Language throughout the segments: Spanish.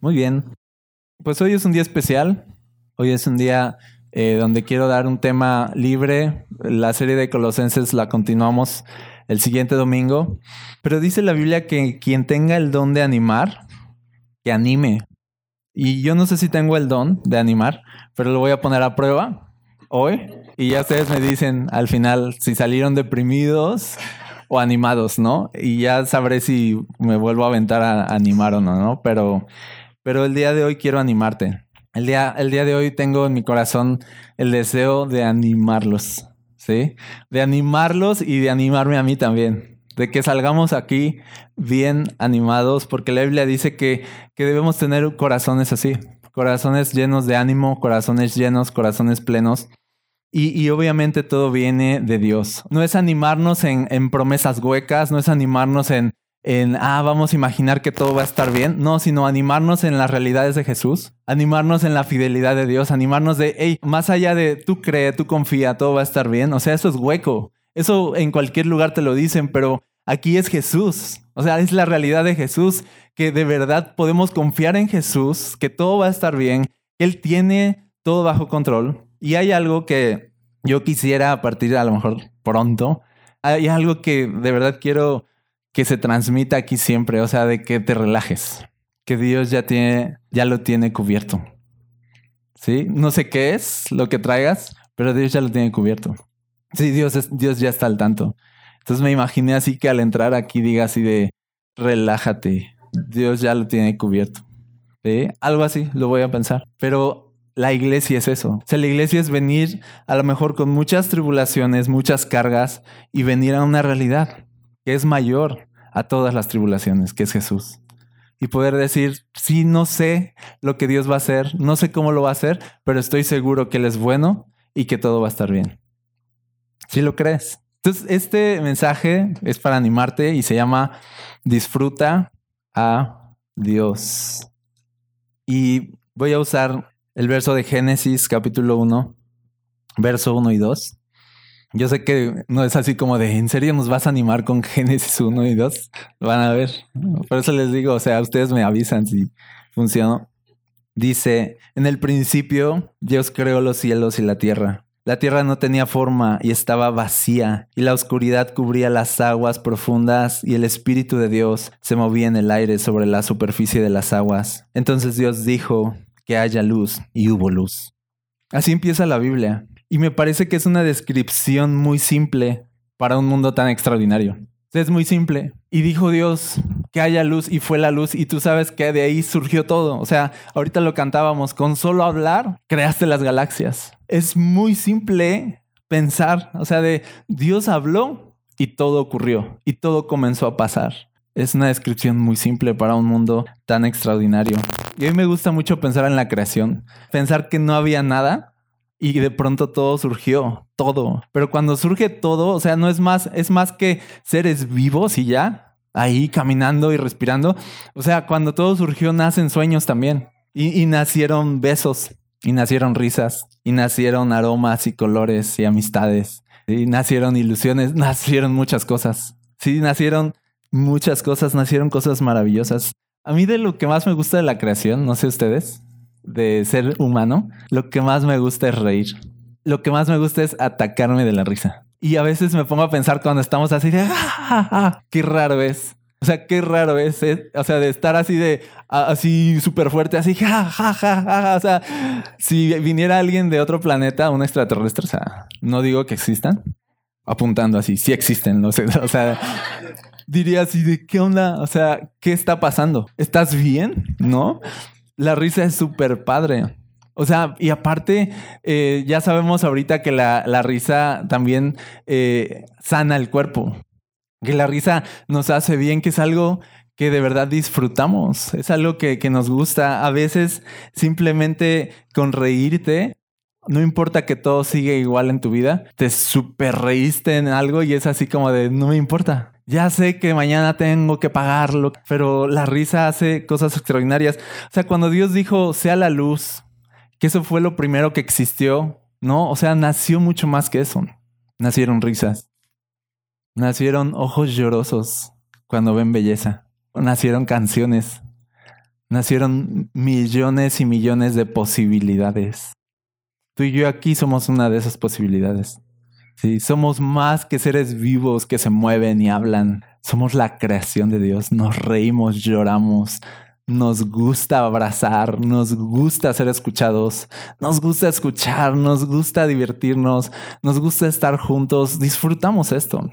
Muy bien. Pues hoy es un día especial. Hoy es un día eh, donde quiero dar un tema libre. La serie de Colosenses la continuamos el siguiente domingo. Pero dice la Biblia que quien tenga el don de animar, que anime. Y yo no sé si tengo el don de animar, pero lo voy a poner a prueba hoy. Y ya ustedes me dicen al final si salieron deprimidos o animados, ¿no? Y ya sabré si me vuelvo a aventar a animar o no, ¿no? Pero pero el día de hoy quiero animarte. El día, el día de hoy tengo en mi corazón el deseo de animarlos, ¿sí? De animarlos y de animarme a mí también. De que salgamos aquí bien animados, porque la Biblia dice que, que debemos tener corazones así, corazones llenos de ánimo, corazones llenos, corazones plenos. Y, y, obviamente todo viene de Dios. No es animarnos en, en, promesas huecas, no es animarnos en, en, ah, vamos a imaginar que todo va a estar bien. No, sino animarnos en las realidades de Jesús, animarnos en la fidelidad de Dios, animarnos de, hey, más allá de tú cree, tú confía, todo va a estar bien. O sea, eso es hueco. Eso en cualquier lugar te lo dicen, pero aquí es Jesús. O sea, es la realidad de Jesús, que de verdad podemos confiar en Jesús, que todo va a estar bien, que Él tiene todo bajo control. Y hay algo que yo quisiera a partir de a lo mejor pronto, hay algo que de verdad quiero que se transmita aquí siempre, o sea, de que te relajes, que Dios ya tiene, ya lo tiene cubierto. ¿Sí? No sé qué es lo que traigas, pero Dios ya lo tiene cubierto. Sí, Dios, es, Dios ya está al tanto. Entonces me imaginé así que al entrar aquí diga así de, relájate, Dios ya lo tiene cubierto. ¿Sí? Algo así, lo voy a pensar. Pero la iglesia es eso. O sea, la iglesia es venir a lo mejor con muchas tribulaciones, muchas cargas y venir a una realidad que es mayor a todas las tribulaciones, que es Jesús. Y poder decir, sí, no sé lo que Dios va a hacer, no sé cómo lo va a hacer, pero estoy seguro que Él es bueno y que todo va a estar bien. ¿Sí lo crees? Entonces, este mensaje es para animarte y se llama Disfruta a Dios. Y voy a usar el verso de Génesis capítulo 1, verso 1 y 2. Yo sé que no es así como de, ¿en serio nos vas a animar con Génesis 1 y 2? Lo van a ver. Por eso les digo, o sea, ustedes me avisan si funcionó. Dice, en el principio Dios creó los cielos y la tierra. La tierra no tenía forma y estaba vacía, y la oscuridad cubría las aguas profundas, y el Espíritu de Dios se movía en el aire sobre la superficie de las aguas. Entonces Dios dijo, que haya luz, y hubo luz. Así empieza la Biblia. Y me parece que es una descripción muy simple para un mundo tan extraordinario. Es muy simple. Y dijo Dios que haya luz y fue la luz y tú sabes que de ahí surgió todo. O sea, ahorita lo cantábamos, con solo hablar creaste las galaxias. Es muy simple pensar, o sea, de Dios habló y todo ocurrió y todo comenzó a pasar. Es una descripción muy simple para un mundo tan extraordinario. Y a mí me gusta mucho pensar en la creación, pensar que no había nada y de pronto todo surgió, todo. Pero cuando surge todo, o sea, no es más, es más que seres vivos y ya, ahí caminando y respirando. O sea, cuando todo surgió, nacen sueños también. Y, y nacieron besos, y nacieron risas, y nacieron aromas y colores y amistades, y nacieron ilusiones, nacieron muchas cosas. Sí, nacieron muchas cosas, nacieron cosas maravillosas. A mí de lo que más me gusta de la creación, no sé ustedes, de ser humano, lo que más me gusta es reír. Lo que más me gusta es atacarme de la risa. Y a veces me pongo a pensar cuando estamos así de, ah, qué raro es. O sea, qué raro es, ¿eh? o sea, de estar así de, así súper fuerte, así, ja, ja, ja, ja, o sea, si viniera alguien de otro planeta, un extraterrestre, o sea, no digo que existan, apuntando así, sí existen, no sé, o sea, diría así de, ¿qué onda? O sea, ¿qué está pasando? ¿Estás bien? ¿No? La risa es súper padre. O sea, y aparte, eh, ya sabemos ahorita que la, la risa también eh, sana el cuerpo. Que la risa nos hace bien, que es algo que de verdad disfrutamos. Es algo que, que nos gusta. A veces simplemente con reírte, no importa que todo siga igual en tu vida, te super reíste en algo y es así como de no me importa. Ya sé que mañana tengo que pagarlo, pero la risa hace cosas extraordinarias. O sea, cuando Dios dijo, sea la luz, que eso fue lo primero que existió, ¿no? O sea, nació mucho más que eso. Nacieron risas. Nacieron ojos llorosos cuando ven belleza. Nacieron canciones. nacieron millones y millones de posibilidades. Tú y yo aquí somos una de esas posibilidades. Sí, somos más que seres vivos que se mueven y hablan. Somos la creación de Dios. Nos reímos, lloramos. Nos gusta abrazar, nos gusta ser escuchados, nos gusta escuchar, nos gusta divertirnos, nos gusta estar juntos. Disfrutamos esto.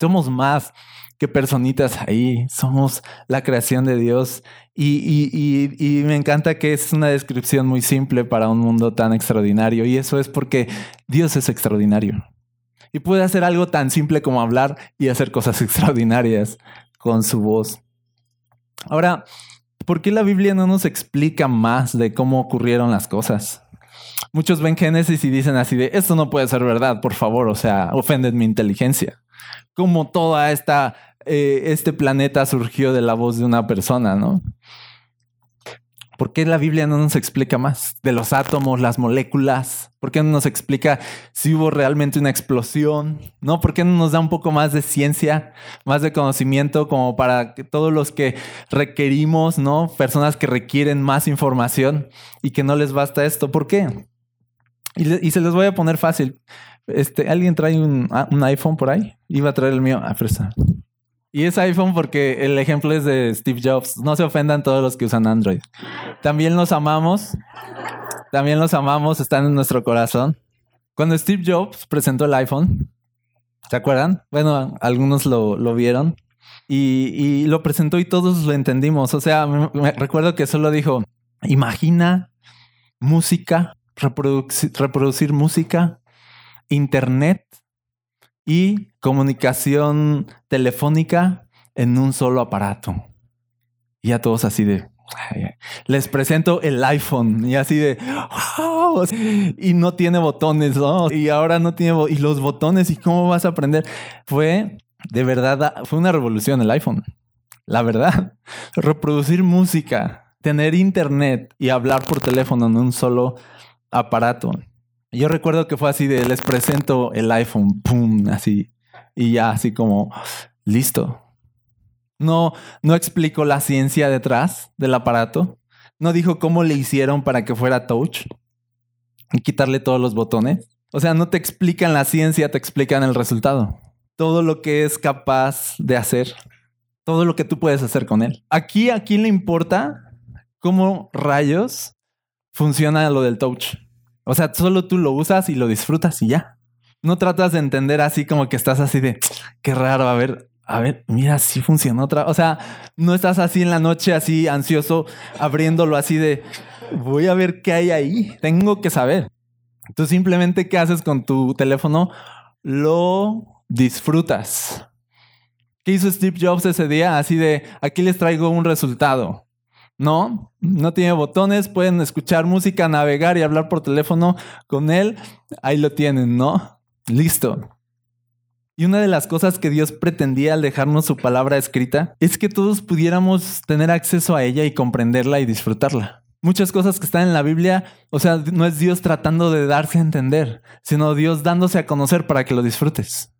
Somos más que personitas ahí, somos la creación de Dios y, y, me encanta que es una descripción muy simple para un mundo tan extraordinario y eso es porque Dios es extraordinario y puede hacer algo tan simple como hablar y hacer cosas extraordinarias con su voz. Ahora, ¿por qué la Biblia no nos explica más de cómo ocurrieron las cosas? Muchos ven Génesis y dicen así de, esto no puede ser verdad, por favor, o sea, ofenden mi inteligencia. Como toda esta eh, este planeta surgió de la voz de una persona, ¿no? ¿Por qué la Biblia no nos explica más de los átomos, las moléculas? ¿Por qué no nos explica si hubo realmente una explosión? ¿No? ¿Por qué no nos da un poco más de ciencia, más de conocimiento como para todos los que requerimos, ¿no? Personas que requieren más información y que no les basta esto. ¿Por qué? Y, se les voy a poner fácil. Este, ¿Alguien trae un, ah, un iPhone por ahí? Iba a traer el mío. Ah, presta. Y es iPhone porque el ejemplo es de Steve Jobs. No se ofendan todos los que usan Android. También los amamos. También los amamos. Están en nuestro corazón. Cuando Steve Jobs presentó el iPhone, ¿se acuerdan? Bueno, algunos lo, vieron. Y, lo presentó y todos lo entendimos. O sea, me, recuerdo que solo dijo, imagina música, reproducir música, internet y comunicación telefónica en un solo aparato. Y a todos así de, les presento el iPhone y así de, y no tiene botones. Y ahora no tiene, y los botones, ¿y cómo vas a aprender? Fue, de verdad, fue una revolución el iPhone. La verdad, reproducir música, tener internet y hablar por teléfono en un solo aparato. Yo recuerdo que fue así de les presento el iPhone, pum, así. Y ya así como, listo. No, no explicó la ciencia detrás del aparato. No dijo cómo le hicieron para que fuera touch y quitarle todos los botones. O sea, no te explican la ciencia, te explican el resultado. Todo lo que es capaz de hacer. Todo lo que tú puedes hacer con él. Aquí, ¿a quién le importa cómo rayos funciona lo del touch? O sea, solo tú lo usas y lo disfrutas y ya. No tratas de entender así como que estás así de qué raro, a ver, a ver, mira, si funciona otra. O sea, no estás así en la noche así ansioso abriéndolo así de voy a ver qué hay ahí. Tengo que saber. Tú simplemente qué haces con tu teléfono, lo disfrutas. ¿Qué hizo Steve Jobs ese día? Así de aquí les traigo un resultado. No, no tiene botones, pueden escuchar música, navegar y hablar por teléfono con él. Ahí lo tienen, ¿no? Listo. Y una de las cosas que Dios pretendía al dejarnos su palabra escrita es que todos pudiéramos tener acceso a ella y comprenderla y disfrutarla. Muchas cosas que están en la Biblia, o sea, no es Dios tratando de darse a entender, sino Dios dándose a conocer para que lo disfrutes.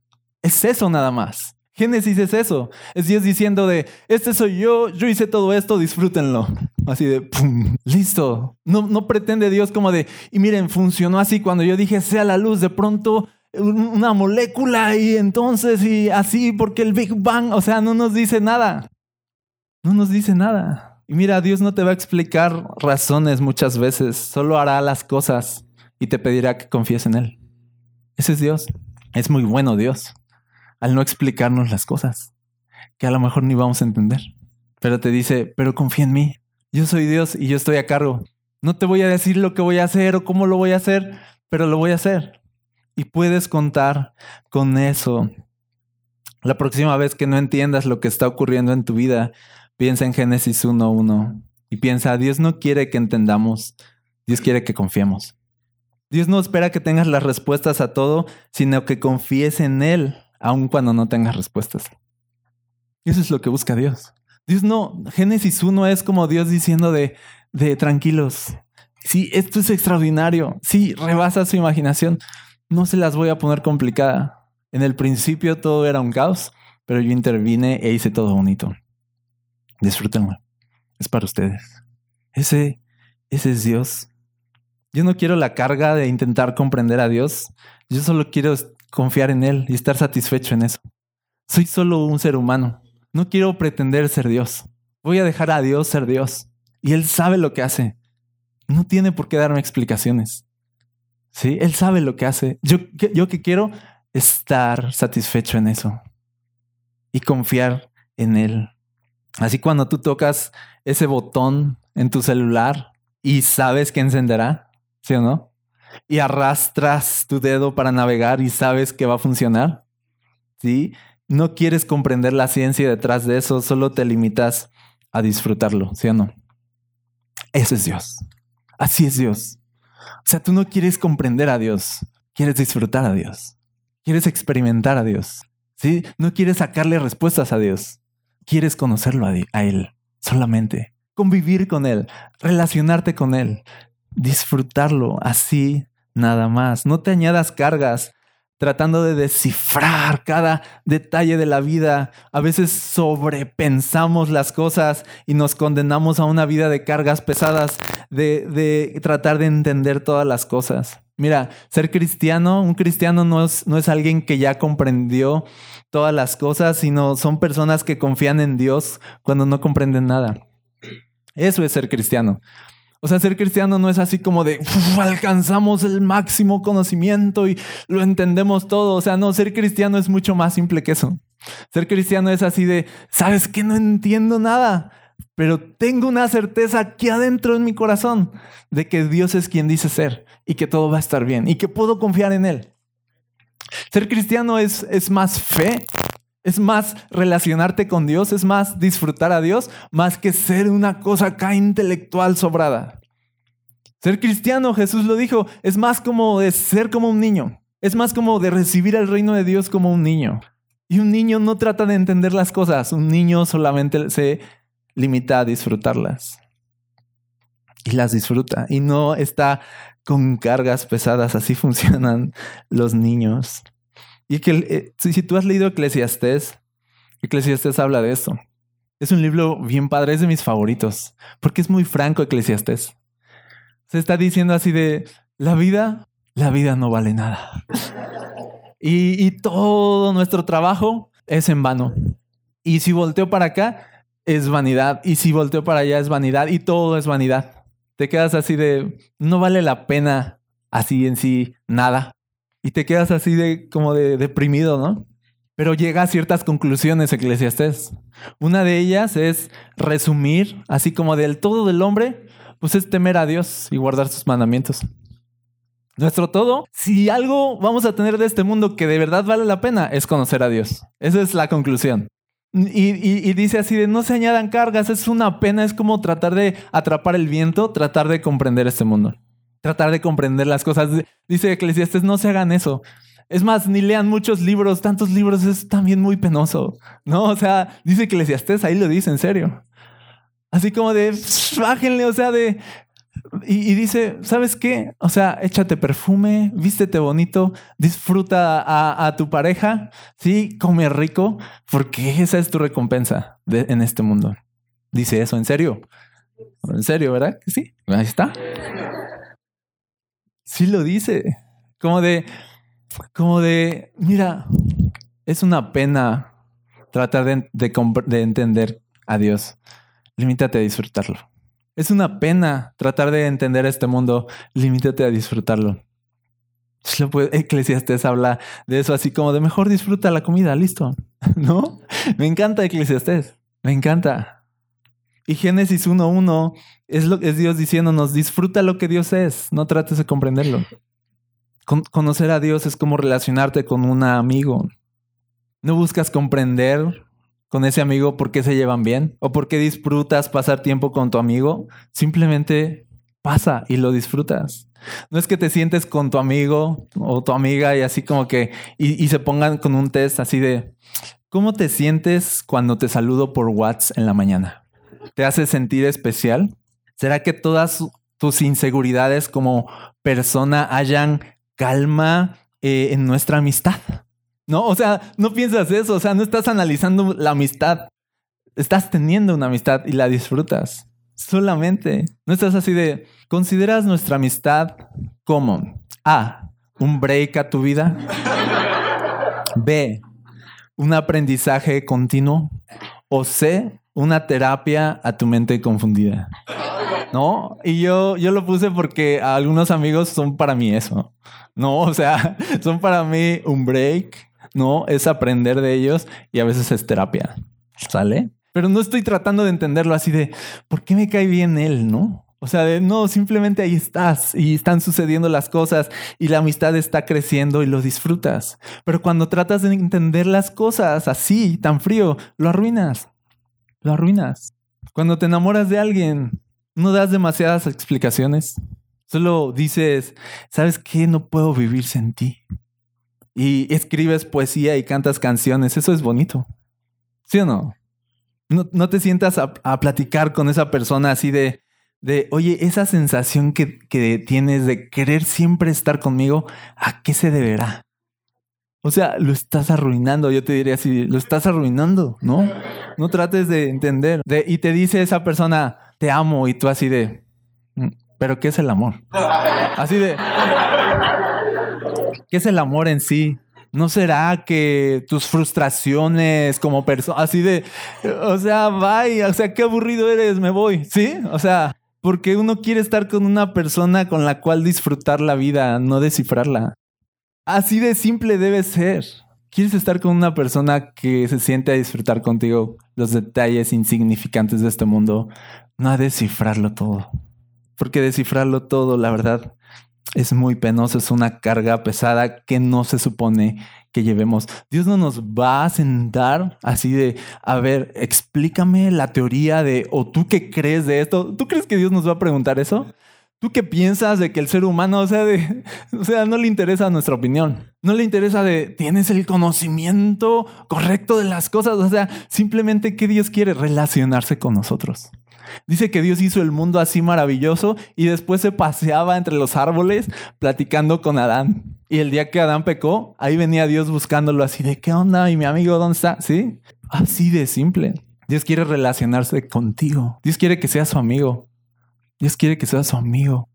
Es eso nada más. Génesis es eso. Es Dios diciendo de, este soy yo, yo hice todo esto, disfrútenlo. Así de, ¡pum! Listo. No, no pretende Dios como de, y miren, funcionó así cuando yo dije, sea la luz, de pronto una molécula y entonces y así porque el Big Bang, o sea, no nos dice nada. No nos dice nada. Y mira, Dios no te va a explicar razones muchas veces, solo hará las cosas y te pedirá que confíes en Él. Ese es Dios. Es muy bueno Dios al no explicarnos las cosas, que a lo mejor ni vamos a entender. Pero te dice, pero confía en mí. Yo soy Dios y yo estoy a cargo. No te voy a decir lo que voy a hacer o cómo lo voy a hacer, pero lo voy a hacer. Y puedes contar con eso. La próxima vez que no entiendas lo que está ocurriendo en tu vida, piensa en Génesis 1.1 y piensa, Dios no quiere que entendamos, Dios quiere que confiemos. Dios no espera que tengas las respuestas a todo, sino que confíes en Él aun cuando no tengas respuestas. Eso es lo que busca Dios. Dios no, Génesis 1 es como Dios diciendo de, de tranquilos. Sí, esto es extraordinario. Sí, rebasa su imaginación. No se las voy a poner complicada. En el principio todo era un caos, pero yo intervine e hice todo bonito. Disfrútenlo. es para ustedes. Ese, ese es Dios. Yo no quiero la carga de intentar comprender a Dios. Yo solo quiero confiar en Él y estar satisfecho en eso. Soy solo un ser humano. No quiero pretender ser Dios. Voy a dejar a Dios ser Dios. Y Él sabe lo que hace. No tiene por qué darme explicaciones. ¿Sí? Él sabe lo que hace. Yo, yo que quiero estar satisfecho en eso y confiar en Él. Así cuando tú tocas ese botón en tu celular y sabes que encenderá, ¿sí o no? Y arrastras tu dedo para navegar y sabes que va a funcionar, ¿sí? No quieres comprender la ciencia detrás de eso, solo te limitas a disfrutarlo, ¿sí o no? Eso es Dios. Así es Dios. O sea, tú no quieres comprender a Dios, quieres disfrutar a Dios. Quieres experimentar a Dios. ¿sí? No quieres sacarle respuestas a Dios. Quieres conocerlo a, a Él solamente. Convivir con Él, relacionarte con Él, disfrutarlo así nada más. No te añadas cargas tratando de descifrar cada detalle de la vida. A veces sobrepensamos las cosas y nos condenamos a una vida de cargas pesadas, de, de tratar de entender todas las cosas. Mira, ser cristiano, un cristiano no es, no es alguien que ya comprendió todas las cosas, sino son personas que confían en Dios cuando no comprenden nada. Eso es ser cristiano. O sea, ser cristiano no es así como de alcanzamos el máximo conocimiento y lo entendemos todo. O sea, no, ser cristiano es mucho más simple que eso. Ser cristiano es así de, ¿sabes que no entiendo nada? Pero tengo una certeza aquí adentro en mi corazón de que Dios es quien dice ser y que todo va a estar bien y que puedo confiar en Él. Ser cristiano es, es más fe, es más relacionarte con Dios, es más disfrutar a Dios, más que ser una cosa acá intelectual sobrada. Ser cristiano, Jesús lo dijo, es más como de ser como un niño. Es más como de recibir el reino de Dios como un niño. Y un niño no trata de entender las cosas, un niño solamente se limita a disfrutarlas. Y las disfruta. Y no está con cargas pesadas. Así funcionan los niños. Y que eh, si tú has leído Eclesiastés, Eclesiastés habla de eso. Es un libro bien padre, es de mis favoritos, porque es muy franco Eclesiastés. Se está diciendo así de, la vida, la vida no vale nada. Y, y todo nuestro trabajo es en vano. Y si volteo para acá, es vanidad. Y si volteo para allá, es vanidad. Y todo es vanidad. Te quedas así de, no vale la pena así en sí nada. Y te quedas así de como de deprimido, ¿no? Pero llega a ciertas conclusiones Eclesiastés. Una de ellas es resumir, así como del todo del hombre, pues es temer a Dios y guardar sus mandamientos. Nuestro todo, si algo vamos a tener de este mundo que de verdad vale la pena, es conocer a Dios. Esa es la conclusión. Y, dice así de no se añadan cargas, es una pena, es como tratar de atrapar el viento, tratar de comprender este mundo, tratar de comprender las cosas. Dice Eclesiastes, no se hagan eso. Es más, ni lean muchos libros, tantos libros es también muy penoso, ¿no? O sea, dice Eclesiastes, ahí lo dice en serio. Así como de, bájenle, o sea, de, y, dice, ¿sabes qué? O sea, échate perfume, vístete bonito, disfruta a, tu pareja, sí, come rico, porque esa es tu recompensa en este mundo. Dice eso, ¿en serio? ¿En serio, verdad? Sí, ahí está. Sí lo dice. Como de, como de, mira, es una pena tratar de, de entender a Dios. Limítate a disfrutarlo. Es una pena tratar de entender este mundo. Limítate a disfrutarlo. Eclesiastes habla de eso así como de mejor disfruta la comida, listo. ¿No? Me encanta Eclesiastes. Me encanta. Y Génesis 1.1 es, lo, es Dios diciéndonos, disfruta lo que Dios es, no trates de comprenderlo. conocer a Dios es como relacionarte con un amigo. No buscas comprender con ese amigo porque se llevan bien o porque disfrutas pasar tiempo con tu amigo. Simplemente pasa y lo disfrutas. No es que te sientes con tu amigo o tu amiga y así como que y, se pongan con un test así de ¿cómo te sientes cuando te saludo por WhatsApp en la mañana? ¿Te hace sentir especial? ¿Será que todas tus inseguridades como persona hayan calma eh, en nuestra amistad? ¿no? O sea, no piensas eso, o sea, no estás analizando la amistad, estás teniendo una amistad y la disfrutas. Solamente. No estás así de, ¿consideras nuestra amistad como A, un break a tu vida? B, un aprendizaje continuo? ¿O C, una terapia a tu mente confundida? ¿No? Y yo, yo lo puse porque algunos amigos son para mí eso. No, o sea, son para mí un break, ¿no? Es aprender de ellos y a veces es terapia. ¿Sale? Pero no estoy tratando de entenderlo así de, ¿por qué me cae bien él, no? O sea, de, no, simplemente ahí estás y están sucediendo las cosas y la amistad está creciendo y lo disfrutas. Pero cuando tratas de entender las cosas así, tan frío, lo arruinas. Lo arruinas. Cuando te enamoras de alguien, no das demasiadas explicaciones. Solo dices, ¿sabes qué? No puedo vivir sin ti. Y escribes poesía y cantas canciones. Eso es bonito. ¿Sí o no? No, te sientas a, platicar con esa persona así de, de oye, esa sensación que, que tienes de querer siempre estar conmigo, ¿a qué se deberá? O sea, lo estás arruinando, yo te diría así, lo estás arruinando, ¿no? No trates de entender. De, y te dice esa persona, te amo, y tú así de, mm, pero ¿qué es el amor? Así de, ¿qué es el amor en sí? ¿No será que tus frustraciones como persona, así de, o sea, vaya, o sea, qué aburrido eres, me voy, ¿sí? O sea, porque uno quiere estar con una persona con la cual disfrutar la vida, no descifrarla. Así de simple debe ser. ¿Quieres estar con una persona que se siente a disfrutar contigo los detalles insignificantes de este mundo? No a descifrarlo todo. Porque descifrarlo todo, la verdad, es muy penoso, es una carga pesada que no se supone que llevemos. Dios no nos va a sentar así de, a ver, explícame la teoría de, o tú qué crees de esto. ¿Tú crees que Dios nos va a preguntar eso? ¿Tú qué piensas de que el ser humano, o sea, de, no le interesa nuestra opinión? No le interesa de, ¿tienes el conocimiento correcto de las cosas? O sea, simplemente que Dios quiere relacionarse con nosotros. Dice que Dios hizo el mundo así maravilloso y después se paseaba entre los árboles platicando con Adán. Y el día que Adán pecó, ahí venía Dios buscándolo así de, ¿qué onda? ¿Y mi amigo dónde está? ¿Sí? Así de simple. Dios quiere relacionarse contigo. Dios quiere que seas su amigo. Dios quiere que seas su amigo.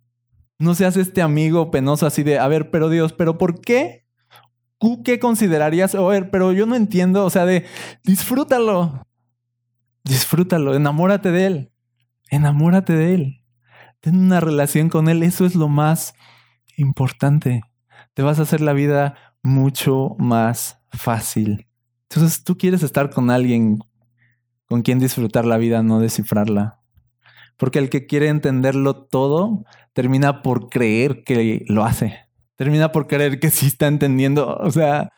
No seas este amigo penoso así de, a ver, pero Dios, ¿pero por qué? ¿Tú qué considerarías? A ver, pero yo no entiendo. O sea, de, disfrútalo. Disfrútalo, enamórate de él. Enamórate de Él. Ten una relación con Él. Eso es lo más importante. Te vas a hacer la vida mucho más fácil. Entonces tú quieres estar con alguien con quien disfrutar la vida, no descifrarla. Porque el que quiere entenderlo todo termina por creer que lo hace. Termina por creer que sí está entendiendo. O sea,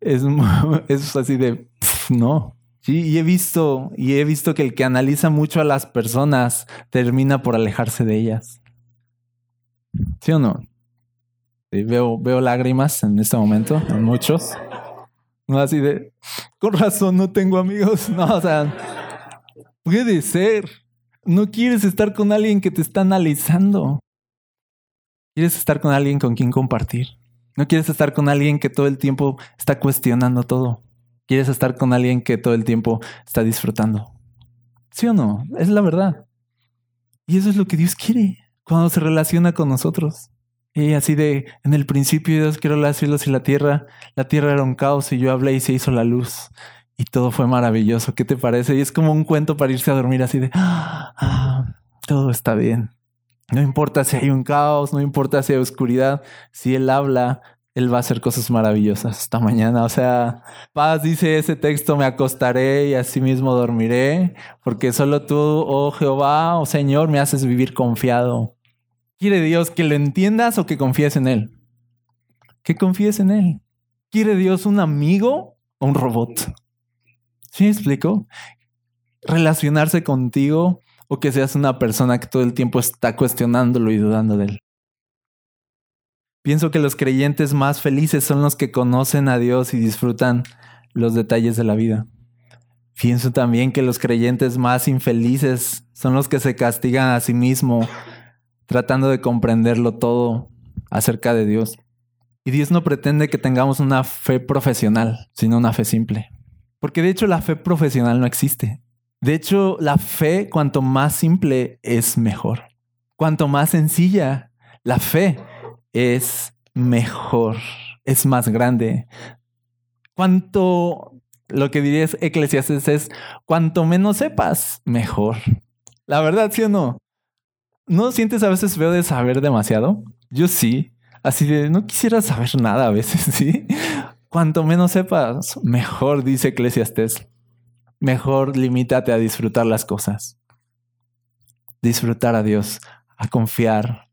es, es así de, no, Sí, y he visto, y he visto que el que analiza mucho a las personas termina por alejarse de ellas. ¿Sí o no? veo, veo lágrimas en este momento, en muchos. No así de, con razón no tengo amigos. No, o sea, puede ser. No quieres estar con alguien que te está analizando. Quieres estar con alguien con quien compartir. No quieres estar con alguien que todo el tiempo está cuestionando todo. Quieres estar con alguien que todo el tiempo está disfrutando. ¿Sí o no? Es la verdad. Y eso es lo que Dios quiere cuando se relaciona con nosotros. Y así de, en el principio Dios creó los cielos y la tierra. La tierra era un caos y yo hablé y se hizo la luz. Y todo fue maravilloso. ¿Qué te parece? Y es como un cuento para irse a dormir así de, ah, todo está bien. No importa si hay un caos, no importa si hay oscuridad. Si Él habla, él va a hacer cosas maravillosas esta mañana. O sea, paz dice ese texto, me acostaré y así mismo dormiré, porque solo tú, oh Jehová, oh Señor, me haces vivir confiado. ¿Quiere Dios que lo entiendas o que confíes en Él? Que confíes en Él. ¿Quiere Dios un amigo o un robot? ¿Sí explico? Relacionarse contigo o que seas una persona que todo el tiempo está cuestionándolo y dudando de Él. Pienso que los creyentes más felices son los que conocen a Dios y disfrutan los detalles de la vida. Pienso también que los creyentes más infelices son los que se castigan a sí mismos tratando de comprenderlo todo acerca de Dios. Y Dios no pretende que tengamos una fe profesional, sino una fe simple. Porque de hecho la fe profesional no existe. De hecho, la fe, cuanto más simple, es mejor. Cuanto más sencilla, la fe es mejor, es más grande. Cuanto, lo que diría Eclesiastes es, cuanto menos sepas, mejor. La verdad, ¿sí o no? ¿No sientes a veces feo de saber demasiado? Yo sí. Así de, no quisiera saber nada a veces, ¿sí? Cuanto menos sepas, mejor, dice Eclesiastes. Mejor limítate a disfrutar las cosas. Disfrutar a Dios, a confiar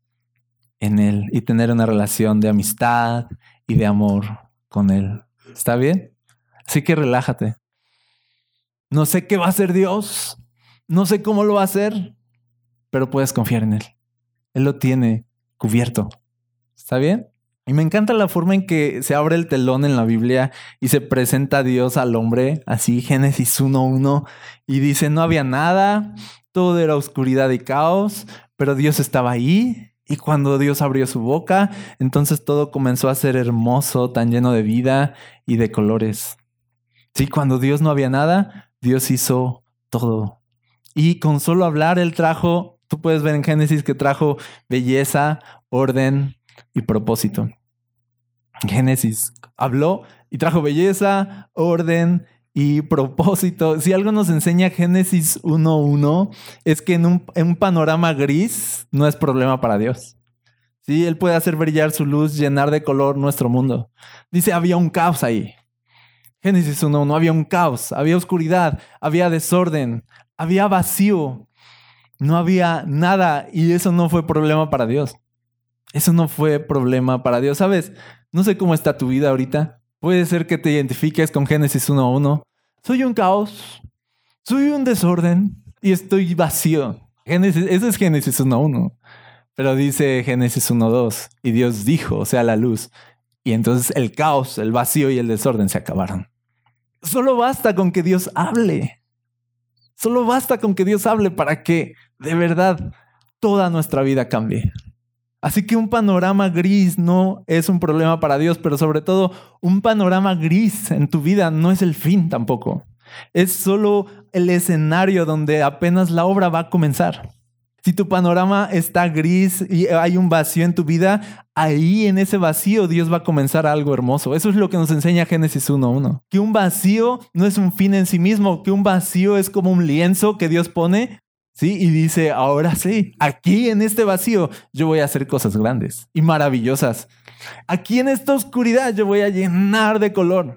en Él y tener una relación de amistad y de amor con Él. ¿Está bien? Así que relájate. No sé qué va a hacer Dios. No sé cómo lo va a hacer, pero puedes confiar en Él. Él lo tiene cubierto. ¿Está bien? Y me encanta la forma en que se abre el telón en la Biblia y se presenta a Dios al hombre, así Génesis 1.1, y dice, no había nada, todo era oscuridad y caos, pero Dios estaba ahí. Y cuando Dios abrió su boca, entonces todo comenzó a ser hermoso, tan lleno de vida y de colores. Sí, cuando Dios no había nada, Dios hizo todo. Y con solo hablar, Él trajo, tú puedes ver en Génesis que trajo belleza, orden y propósito. Génesis habló y trajo belleza, orden y propósito. Si algo nos enseña Génesis 1.1 es que en un, panorama gris no es problema para Dios. Sí, Él puede hacer brillar su luz, llenar de color nuestro mundo. Dice, había un caos ahí. Génesis 1.1, había un caos, había oscuridad, había desorden, había vacío, no había nada y eso no fue problema para Dios. Eso no fue problema para Dios. ¿Sabes? No sé cómo está tu vida ahorita. Puede ser que te identifiques con Génesis 1.1. Soy un caos. Soy un desorden y estoy vacío. Génesis, eso es Génesis 1.1. Pero dice Génesis 1.2 y Dios dijo, o sea, la luz. Y entonces el caos, el vacío y el desorden se acabaron. Solo basta con que Dios hable. Solo basta con que Dios hable para que de verdad toda nuestra vida cambie. Así que un panorama gris no es un problema para Dios, pero sobre todo un panorama gris en tu vida no es el fin tampoco. Es solo el escenario donde apenas la obra va a comenzar. Si tu panorama está gris y hay un vacío en tu vida, ahí en ese vacío Dios va a comenzar algo hermoso. Eso es lo que nos enseña Génesis 1.1. Que un vacío no es un fin en sí mismo, que un vacío es como un lienzo que Dios pone ¿Sí? Y dice, ahora sí, aquí en este vacío yo voy a hacer cosas grandes y maravillosas. Aquí en esta oscuridad yo voy a llenar de color.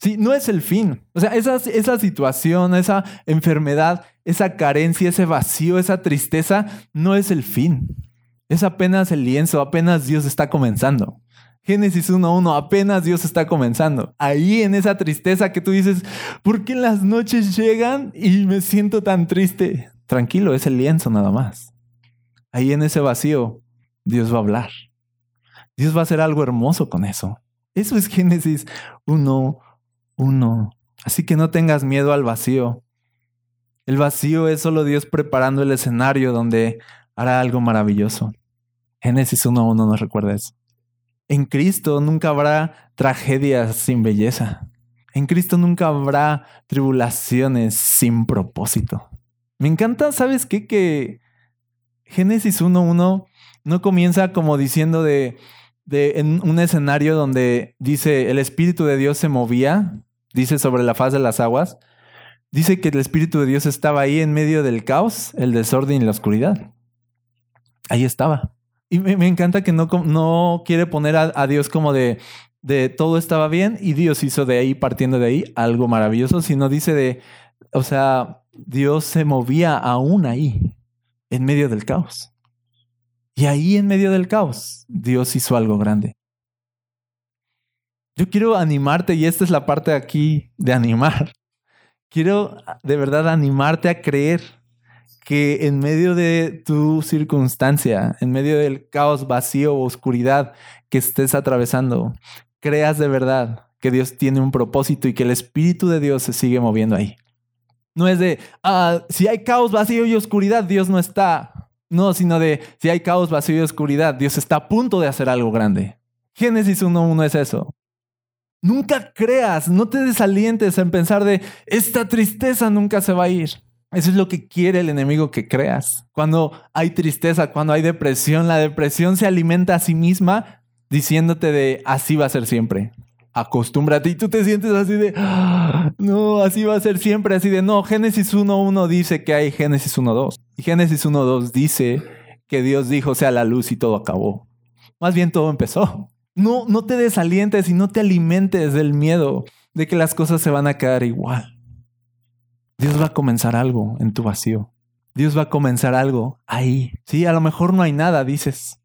Sí, no es el fin. O sea, esa, esa situación, esa enfermedad, esa carencia, ese vacío, esa tristeza, no es el fin. Es apenas el lienzo, apenas Dios está comenzando. Génesis 1.1, apenas Dios está comenzando. Ahí en esa tristeza que tú dices, ¿por qué las noches llegan y me siento tan triste? Tranquilo, es el lienzo nada más. Ahí en ese vacío, Dios va a hablar. Dios va a hacer algo hermoso con eso. Eso es Génesis 1, 1. Así que no tengas miedo al vacío. El vacío es solo Dios preparando el escenario donde hará algo maravilloso. Génesis 1.1 nos recuerda eso. En Cristo nunca habrá tragedias sin belleza. En Cristo nunca habrá tribulaciones sin propósito. Me encanta, ¿sabes qué? Que Génesis 1.1 no comienza como diciendo de, de en un escenario donde dice el Espíritu de Dios se movía, dice sobre la faz de las aguas. Dice que el Espíritu de Dios estaba ahí en medio del caos, el desorden y la oscuridad. Ahí estaba. Y me, encanta que no, no quiere poner a, a, Dios como de, de todo estaba bien y Dios hizo de ahí, partiendo de ahí, algo maravilloso, sino dice de, o sea, Dios se movía aún ahí, en medio del caos. Y ahí en medio del caos, Dios hizo algo grande. Yo quiero animarte, y esta es la parte aquí de animar. Quiero de verdad animarte a creer que en medio de tu circunstancia, en medio del caos, vacío o oscuridad que estés atravesando, creas de verdad que Dios tiene un propósito y que el Espíritu de Dios se sigue moviendo ahí. No es de, ah, si hay caos, vacío y oscuridad, Dios no está. No, sino de, si hay caos, vacío y oscuridad, Dios está a punto de hacer algo grande. Génesis 1.1 es eso. Nunca creas, no te desalientes en pensar de, esta tristeza nunca se va a ir. Eso es lo que quiere el enemigo que creas. Cuando hay tristeza, cuando hay depresión, la depresión se alimenta a sí misma diciéndote de así va a ser siempre. Acostúmbrate y tú te sientes así de "Ah, no, así va a ser siempre, así de no. Génesis 1.1 dice que hay Génesis 1.2 y Génesis 1.2 dice que Dios dijo sea la luz y todo acabó. Más bien todo empezó. No, no te desalientes y no te alimentes del miedo de que las cosas se van a quedar igual. Dios va a comenzar algo en tu vacío. Dios va a comenzar algo ahí. Sí, a lo mejor no hay nada, dices.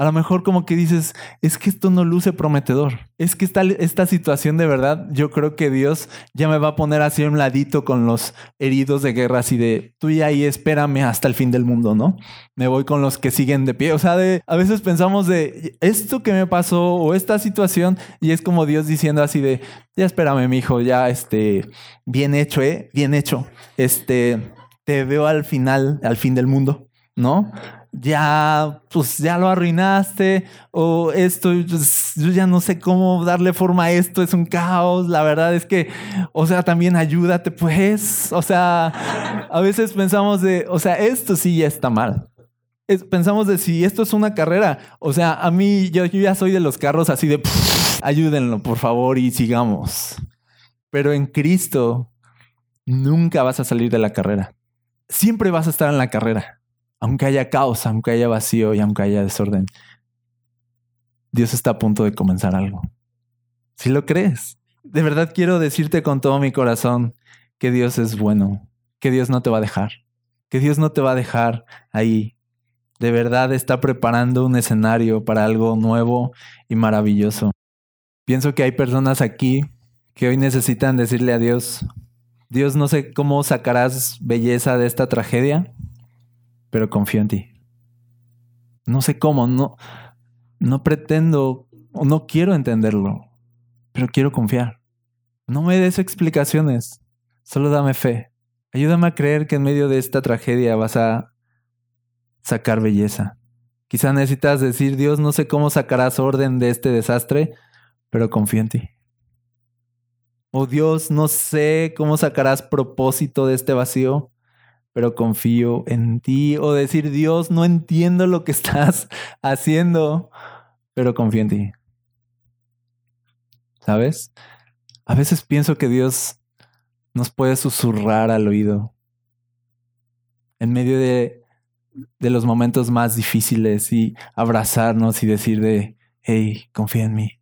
A lo mejor como que dices, es que esto no luce prometedor. Es que esta, situación de verdad, yo creo que Dios ya me va a poner así a un ladito con los heridos de guerra, así de, tú ya ahí espérame hasta el fin del mundo, ¿no? Me voy con los que siguen de pie. O sea, de, a veces pensamos de, esto que me pasó o esta situación, y es como Dios diciendo así de, ya espérame, mi hijo, ya, este, bien hecho, ¿eh? Bien hecho. Este, te veo al final, al fin del mundo, ¿no? Ya, pues ya lo arruinaste, o esto, pues, yo ya no sé cómo darle forma a esto, es un caos, la verdad es que, o sea, también ayúdate pues, o sea, a veces pensamos de, o sea, esto sí ya está mal. Pensamos de si esto es una carrera, o sea, a mí yo, yo ya soy de los carros así de, ayúdenlo por favor y sigamos. Pero en Cristo nunca vas a salir de la carrera. Siempre vas a estar en la carrera aunque haya caos, aunque haya vacío y aunque haya desorden, Dios está a punto de comenzar algo. Si lo crees, de verdad quiero decirte con todo mi corazón que Dios es bueno, que Dios no te va a dejar, que Dios no te va a dejar ahí. De verdad está preparando un escenario para algo nuevo y maravilloso. Pienso que hay personas aquí que hoy necesitan decirle a Dios, Dios no sé cómo sacarás belleza de esta tragedia, pero confío en ti. No sé cómo, no, no pretendo no quiero entenderlo, pero quiero confiar. No me des explicaciones, solo dame fe. Ayúdame a creer que en medio de esta tragedia vas a sacar belleza. Quizá necesitas decir, Dios, no sé cómo sacarás orden de este desastre, pero confío en ti. O Dios, no sé cómo sacarás propósito de este vacío, pero confío en ti. O decir, Dios, no entiendo lo que estás haciendo, pero confío en ti. ¿Sabes? A veces pienso que Dios nos puede susurrar al oído en medio de, de los momentos más difíciles y abrazarnos y decir de, hey, confía en mí.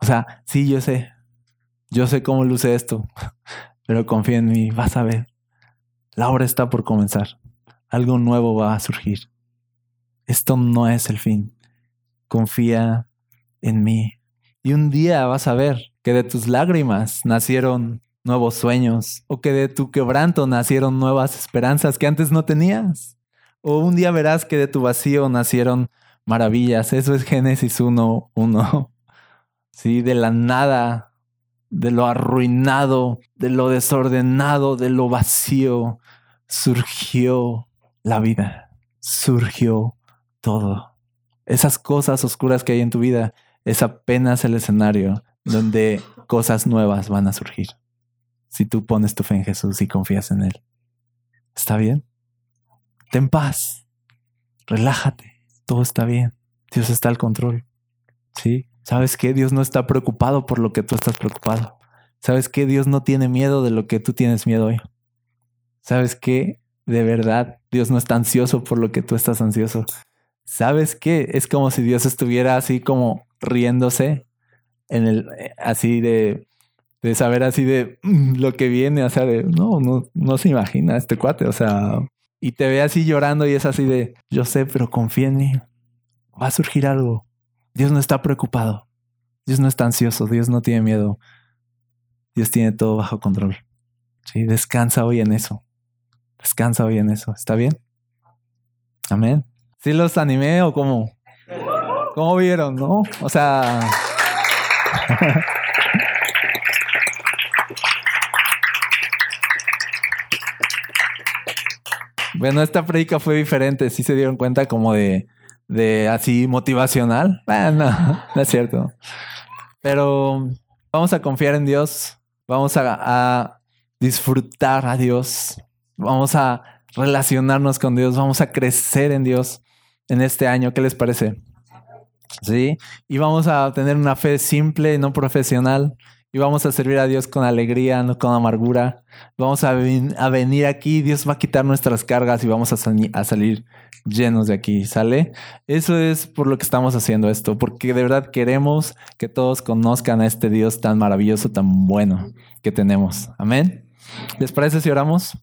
O sea, sí, yo sé, yo sé cómo luce esto, pero confía en mí, vas a ver. La hora está por comenzar. Algo nuevo va a surgir. Esto no es el fin. Confía en mí. Y un día vas a ver que de tus lágrimas nacieron nuevos sueños o que de tu quebranto nacieron nuevas esperanzas que antes no tenías. O un día verás que de tu vacío nacieron maravillas. Eso es Génesis 1.1. Sí, de la nada de lo arruinado, de lo desordenado, de lo vacío, surgió la vida, surgió todo. Esas cosas oscuras que hay en tu vida es apenas el escenario donde cosas nuevas van a surgir. Si tú pones tu fe en Jesús y confías en Él. ¿Está bien? Ten paz. Relájate. Todo está bien. Dios está al control. ¿Sí? ¿Sabes qué? Dios no está preocupado por lo que tú estás preocupado. ¿Sabes qué? Dios no tiene miedo de lo que tú tienes miedo hoy. ¿Sabes qué? De verdad, Dios no está ansioso por lo que tú estás ansioso. ¿Sabes qué? Es como si Dios estuviera así como riéndose en el así de de saber así de mm, lo que viene, o sea, de no, no, no se imagina este cuate, o sea, y te ve así llorando y es así de yo sé, pero confía en mí. Va a surgir algo. Dios no está preocupado. Dios no está ansioso. Dios no tiene miedo. Dios tiene todo bajo control. Sí, descansa hoy en eso. Descansa hoy en eso. ¿Está bien? Amén. ¿Sí los animé o cómo? ¿Cómo vieron, no? O sea... bueno, esta predica fue diferente. Sí se dieron cuenta como de de así motivacional. Bueno, no es cierto. Pero vamos a confiar en Dios. Vamos a, disfrutar a Dios, vamos a relacionarnos con Dios, vamos a crecer en Dios en este año. ¿Qué les parece? Sí, y vamos a tener una fe simple, no profesional, y vamos a servir a Dios con alegría, no con amargura. Vamos a, venir aquí, Dios va a quitar nuestras cargas y vamos a, a, salir llenos de aquí, ¿sale? Eso es por lo que estamos haciendo esto, porque de verdad queremos que todos conozcan a este Dios tan maravilloso, tan bueno que tenemos. Amén. ¿Les parece si oramos?